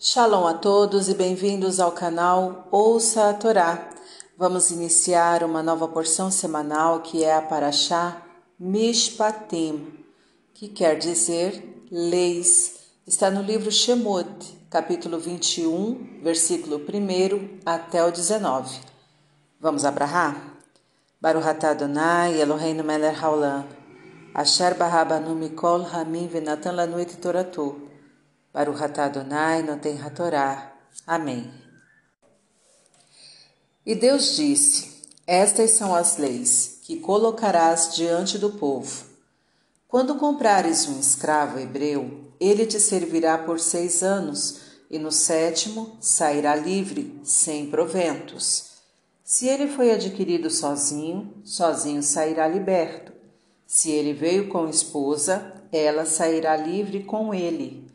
Shalom a todos e bem-vindos ao canal Ouça a Torá. Vamos iniciar uma nova porção semanal que é a Paraxá Mishpatim, que quer dizer leis. Está no livro Shemot, capítulo 21, versículo 1 até o 19. Vamos abrahar? Baruch atah Adonai Eloheinu melech haolam, asher barabanu mikol hamim venatan lanu et toratu. Baruch atah Adonai noten hatorá. Amém. E Deus disse: Estas são as leis que colocarás diante do povo. Quando comprares um escravo hebreu, ele te servirá por seis anos, e no sétimo sairá livre, sem proventos. Se ele foi adquirido sozinho, sozinho sairá liberto. Se ele veio com esposa, ela sairá livre com ele.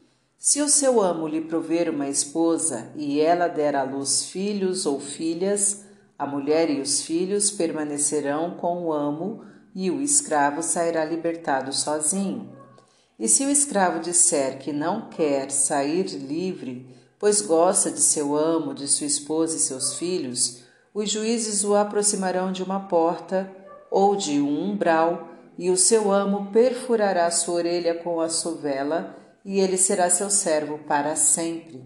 Se o seu amo lhe prover uma esposa e ela der à luz filhos ou filhas, a mulher e os filhos permanecerão com o amo e o escravo sairá libertado sozinho. E se o escravo disser que não quer sair livre, pois gosta de seu amo, de sua esposa e seus filhos, os juízes o aproximarão de uma porta ou de um umbral, e o seu amo perfurará sua orelha com a sovela e ele será seu servo para sempre.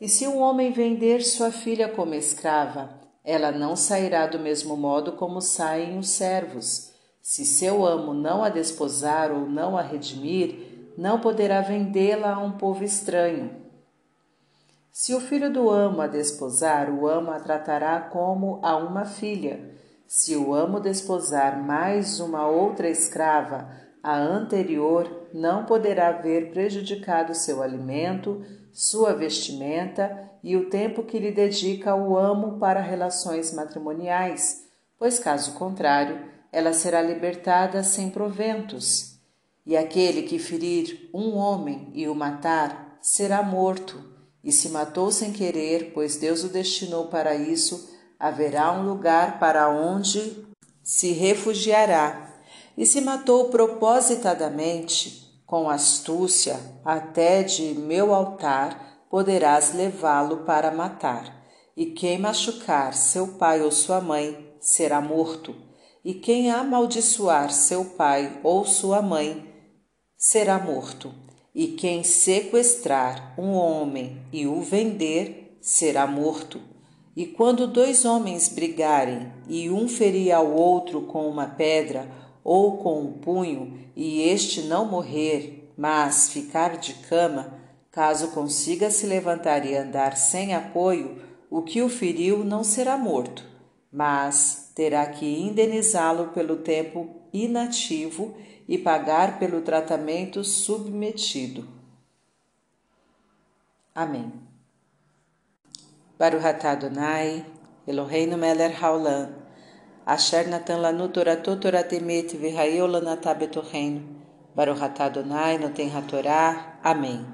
E se um homem vender sua filha como escrava, ela não sairá do mesmo modo como saem os servos. Se seu amo não a desposar ou não a redimir, não poderá vendê-la a um povo estranho. Se o filho do amo a desposar, o amo a tratará como a uma filha. Se o amo desposar mais uma outra escrava, a anterior não poderá ver prejudicado seu alimento, sua vestimenta e o tempo que lhe dedica o amo para relações matrimoniais, pois, caso contrário, ela será libertada sem proventos. E aquele que ferir um homem e o matar será morto, e se matou sem querer, pois Deus o destinou para isso, haverá um lugar para onde se refugiará e se matou propositadamente, com astúcia, até de meu altar poderás levá-lo para matar. E quem machucar seu pai ou sua mãe será morto, e quem amaldiçoar seu pai ou sua mãe será morto. E quem sequestrar um homem e o vender será morto. E quando dois homens brigarem e um ferir ao outro com uma pedra, ou com um punho, e este não morrer, mas ficar de cama, caso consiga se levantar e andar sem apoio, o que o feriu não será morto, mas terá que indenizá-lo pelo tempo inativo e pagar pelo tratamento submetido. Amém. Baruch atah Adonai, Eloheinu melech haolam, Asher natan lanu toratot toratemet v'hayol lanatá betorreino. Baruch atah Adonai noten hatorá. Amém.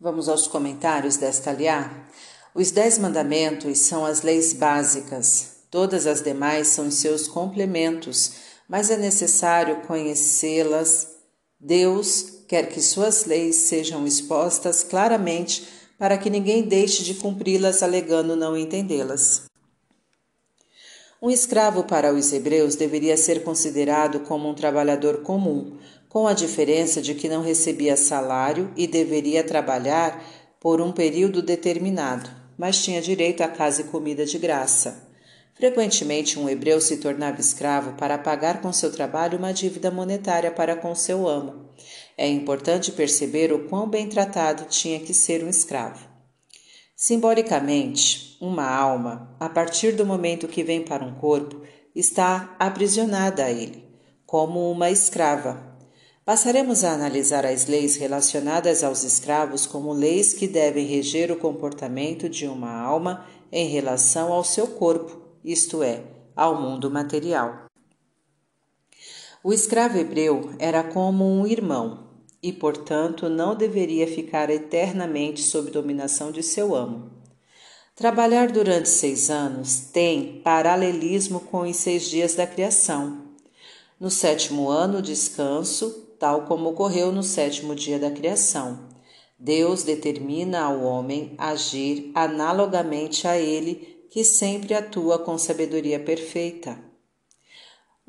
Vamos aos comentários desta aliá. Os dez mandamentos são as leis básicas. Todas as demais são seus complementos, mas é necessário conhecê-las. Deus quer que suas leis sejam expostas claramente para que ninguém deixe de cumpri-las alegando não entendê-las. Um escravo para os hebreus deveria ser considerado como um trabalhador comum, com a diferença de que não recebia salário e deveria trabalhar por um período determinado, mas tinha direito a casa e comida de graça. Frequentemente, um hebreu se tornava escravo para pagar com seu trabalho uma dívida monetária para com seu amo. É importante perceber o quão bem tratado tinha que ser um escravo. Simbolicamente, uma alma, a partir do momento que vem para um corpo, está aprisionada a ele, como uma escrava. Passaremos a analisar as leis relacionadas aos escravos como leis que devem reger o comportamento de uma alma em relação ao seu corpo, isto é, ao mundo material. O escravo hebreu era como um irmão, e, portanto, não deveria ficar eternamente sob dominação de seu amo. Trabalhar durante seis anos tem paralelismo com os seis dias da criação. No sétimo ano, descanso, tal como ocorreu no sétimo dia da criação. Deus determina ao homem agir analogamente a ele, que sempre atua com sabedoria perfeita.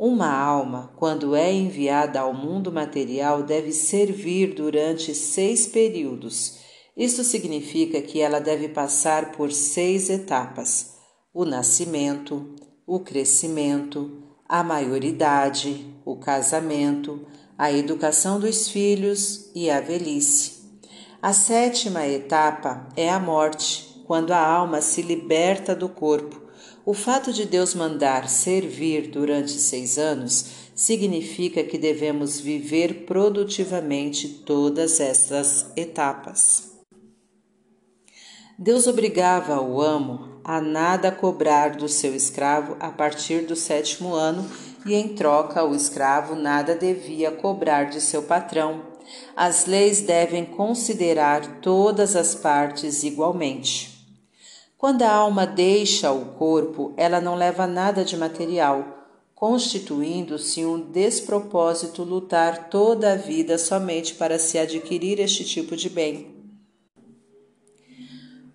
Uma alma, quando é enviada ao mundo material, deve servir durante seis períodos. Isto significa que ela deve passar por seis etapas: o nascimento, o crescimento, a maioridade, o casamento, a educação dos filhos e a velhice. A sétima etapa é a morte, quando a alma se liberta do corpo o fato de Deus mandar servir durante seis anos significa que devemos viver produtivamente todas essas etapas. Deus obrigava o amo a nada cobrar do seu escravo a partir do sétimo ano e, em troca, o escravo nada devia cobrar de seu patrão. As leis devem considerar todas as partes igualmente. Quando a alma deixa o corpo, ela não leva nada de material, constituindo-se um despropósito lutar toda a vida somente para se adquirir este tipo de bem.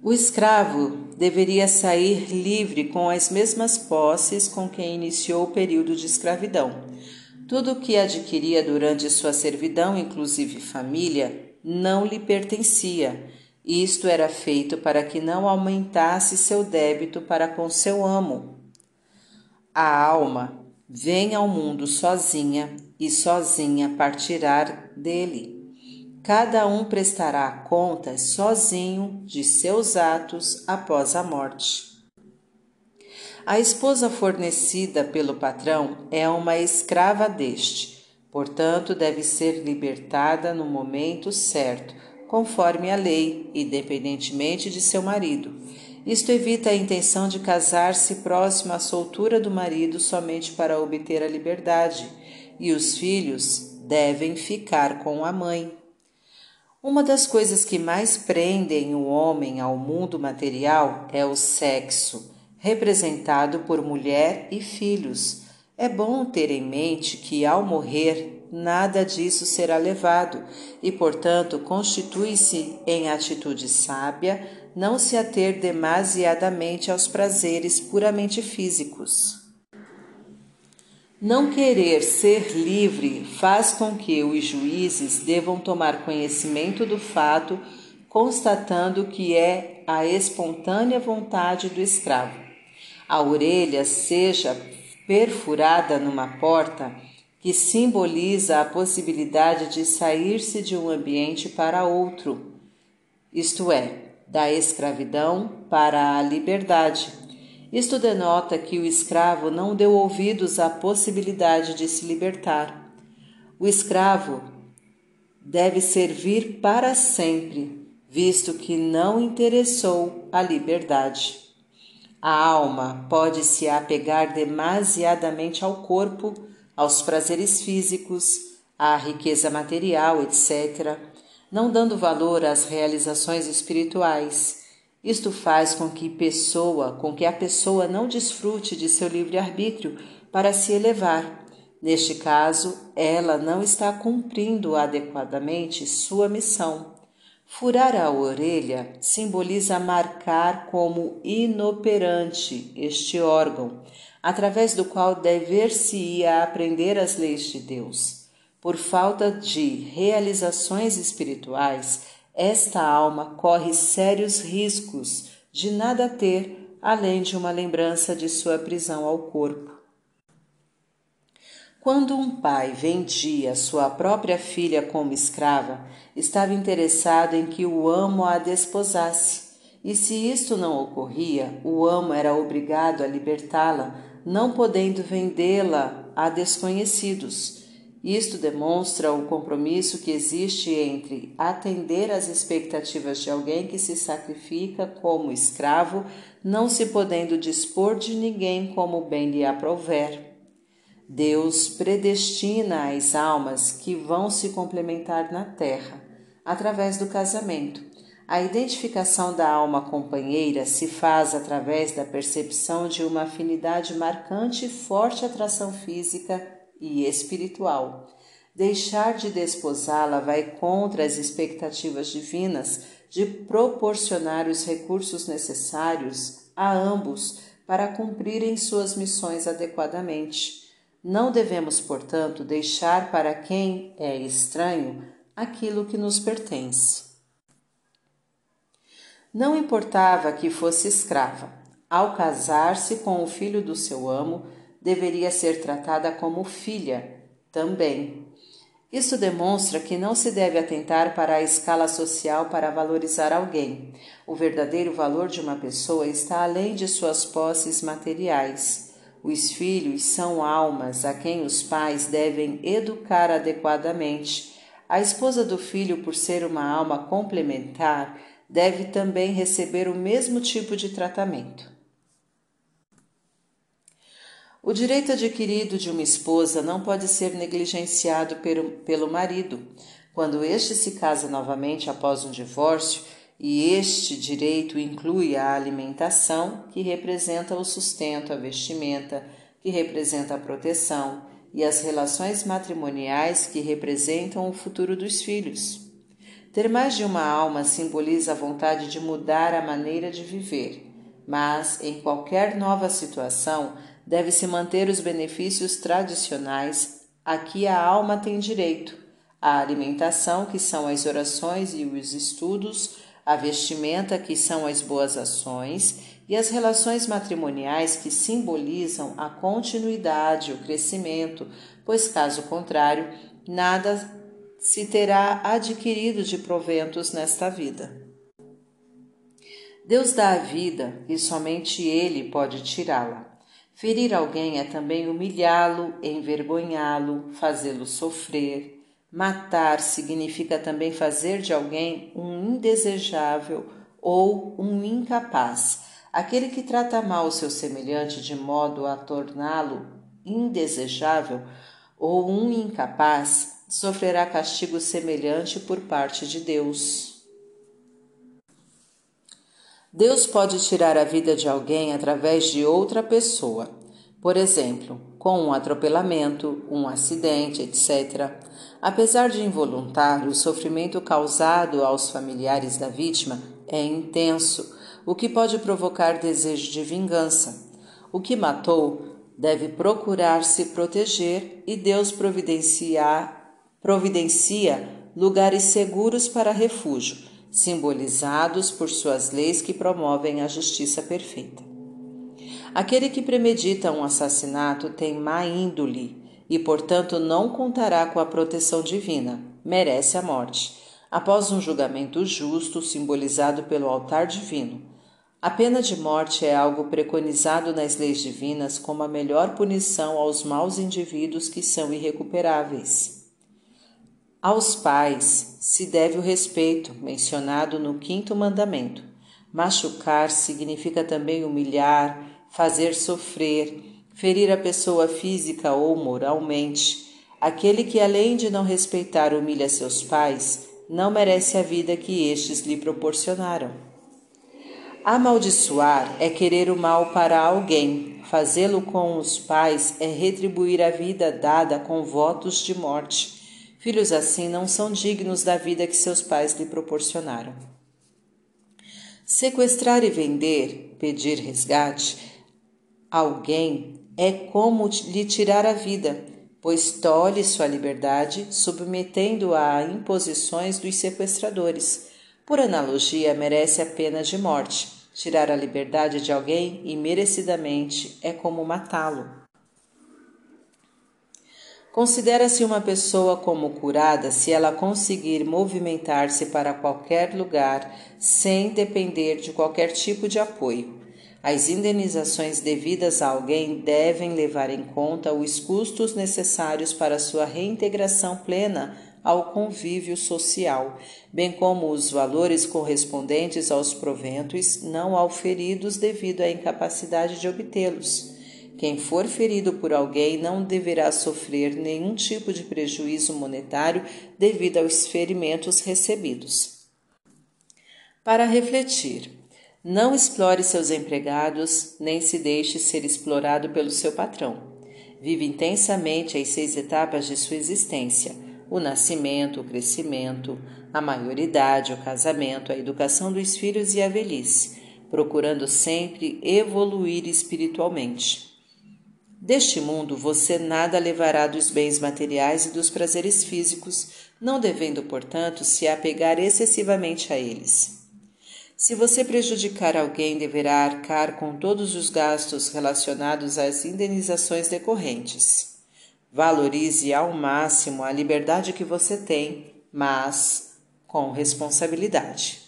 O escravo deveria sair livre com as mesmas posses com quem iniciou o período de escravidão. Tudo o que adquiria durante sua servidão, inclusive família, não lhe pertencia isto era feito para que não aumentasse seu débito para com seu amo. A alma vem ao mundo sozinha e sozinha partirá dele. Cada um prestará contas sozinho de seus atos após a morte. A esposa fornecida pelo patrão é uma escrava deste, portanto, deve ser libertada no momento certo conforme a lei, independentemente de seu marido. Isto evita a intenção de casar-se próximo à soltura do marido somente para obter a liberdade, e os filhos devem ficar com a mãe. Uma das coisas que mais prendem o homem ao mundo material é o sexo, representado por mulher e filhos. É bom ter em mente que, ao morrer, nada disso será levado e, portanto, constitui-se em atitude sábia não se ater demasiadamente aos prazeres puramente físicos. Não querer ser livre faz com que os juízes devam tomar conhecimento do fato, constatando que é a espontânea vontade do escravo. A orelha seja perfurada numa porta que simboliza a possibilidade de sair-se de um ambiente para outro, isto é, da escravidão para a liberdade. Isto denota que o escravo não deu ouvidos à possibilidade de se libertar. O escravo deve servir para sempre, visto que não interessou a liberdade. A alma pode se apegar demasiadamente ao corpo aos prazeres físicos, à riqueza material, etc., não dando valor às realizações espirituais. Isto faz com que pessoa, com que a pessoa não desfrute de seu livre-arbítrio para se elevar. Neste caso, ela não está cumprindo adequadamente sua missão. Furar a orelha simboliza marcar como inoperante este órgão, através do qual dever-se-ia aprender as leis de Deus. Por falta de realizações espirituais, esta alma corre sérios riscos de nada ter além de uma lembrança de sua prisão ao corpo. Quando um pai vendia sua própria filha como escrava, estava interessado em que o amo a desposasse, e se isto não ocorria, o amo era obrigado a libertá-la não podendo vendê-la a desconhecidos. Isto demonstra o compromisso que existe entre atender às expectativas de alguém que se sacrifica como escravo, não se podendo dispor de ninguém como bem lhe aprouver. Deus predestina as almas que vão se complementar na terra através do casamento a identificação da alma companheira se faz através da percepção de uma afinidade marcante e forte atração física e espiritual. Deixar de desposá-la vai contra as expectativas divinas de proporcionar os recursos necessários a ambos para cumprirem suas missões adequadamente. Não devemos, portanto, deixar para quem é estranho aquilo que nos pertence. Não importava que fosse escrava. Ao casar-se com o filho do seu amo, deveria ser tratada como filha também. Isso demonstra que não se deve atentar para a escala social para valorizar alguém. O verdadeiro valor de uma pessoa está além de suas posses materiais. Os filhos são almas a quem os pais devem educar adequadamente. A esposa do filho, por ser uma alma complementar, deve também receber o mesmo tipo de tratamento. O direito adquirido de uma esposa não pode ser negligenciado pelo, pelo marido. Quando este se casa novamente após um divórcio, e este direito inclui a alimentação, que representa o sustento, a vestimenta, que representa a proteção, e as relações matrimoniais, que representam o futuro dos filhos. Ter mais de uma alma simboliza a vontade de mudar a maneira de viver, mas em qualquer nova situação, deve-se manter os benefícios tradicionais. A que a alma tem direito: a alimentação, que são as orações e os estudos, a vestimenta, que são as boas ações, e as relações matrimoniais, que simbolizam a continuidade, o crescimento, pois, caso contrário, nada se terá adquirido de proventos nesta vida. Deus dá a vida e somente Ele pode tirá-la. Ferir alguém é também humilhá-lo, envergonhá-lo, fazê-lo sofrer. Matar significa também fazer de alguém um indesejável ou um incapaz. Aquele que trata mal o seu semelhante de modo a torná-lo indesejável ou um incapaz sofrerá castigo semelhante por parte de Deus. Deus pode tirar a vida de alguém através de outra pessoa, por exemplo, com um atropelamento, um acidente, etc. Apesar de involuntário, o sofrimento causado aos familiares da vítima é intenso, o que pode provocar desejo de vingança. O que matou deve procurar se proteger e Deus providencia lugares seguros para refúgio simbolizados por suas leis que promovem a justiça perfeita. Aquele que premedita um assassinato tem má índole e, portanto, não contará com a proteção divina, merece a morte, após um julgamento justo simbolizado pelo altar divino. A pena de morte é algo preconizado nas leis divinas como a melhor punição aos maus indivíduos que são irrecuperáveis. Aos pais se deve o respeito, mencionado no quinto mandamento. Machucar significa também humilhar, fazer sofrer, ferir a pessoa física ou moralmente. Aquele que, além de não respeitar, humilha seus pais, não merece a vida que estes lhe proporcionaram. Amaldiçoar é querer o mal para alguém. Fazê-lo com os pais é retribuir a vida dada com votos de morte. Filhos assim não são dignos da vida que seus pais lhe proporcionaram. Sequestrar e vender, pedir resgate, alguém é como lhe tirar a vida, pois tolhe sua liberdade, submetendo-a a imposições dos sequestradores. Por analogia, merece a pena de morte. Tirar a liberdade de alguém imerecidamente é como matá-lo. Considera-se uma pessoa como curada se ela conseguir movimentar-se para qualquer lugar sem depender de qualquer tipo de apoio. As indenizações devidas a alguém devem levar em conta os custos necessários para sua reintegração plena ao convívio social, bem como os valores correspondentes aos proventos não auferidos devido à incapacidade de obtê-los. Quem for ferido por alguém não deverá sofrer nenhum tipo de prejuízo monetário devido aos ferimentos recebidos. Para refletir, não explore seus empregados, nem se deixe ser explorado pelo seu patrão. Vive intensamente as seis etapas de sua existência o nascimento, o crescimento, a maioridade, o casamento, a educação dos filhos e a velhice, procurando sempre evoluir espiritualmente. Deste mundo você nada levará dos bens materiais e dos prazeres físicos, não devendo, portanto, se apegar excessivamente a eles. Se você prejudicar alguém, deverá arcar com todos os gastos relacionados às indenizações decorrentes. Valorize ao máximo a liberdade que você tem, mas com responsabilidade.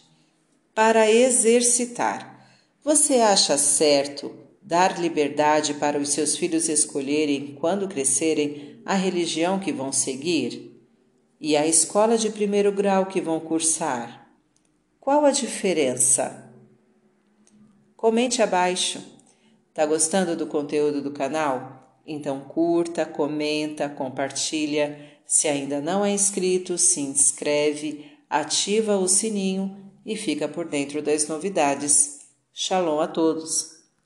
Para exercitar, você acha certo dar liberdade para os seus filhos escolherem, quando crescerem, a religião que vão seguir e a escola de primeiro grau que vão cursar. Qual a diferença? Comente abaixo. Tá gostando do conteúdo do canal? Então curta, comenta, compartilha. Se ainda não é inscrito, se inscreve, ativa o sininho e fica por dentro das novidades. Shalom a todos!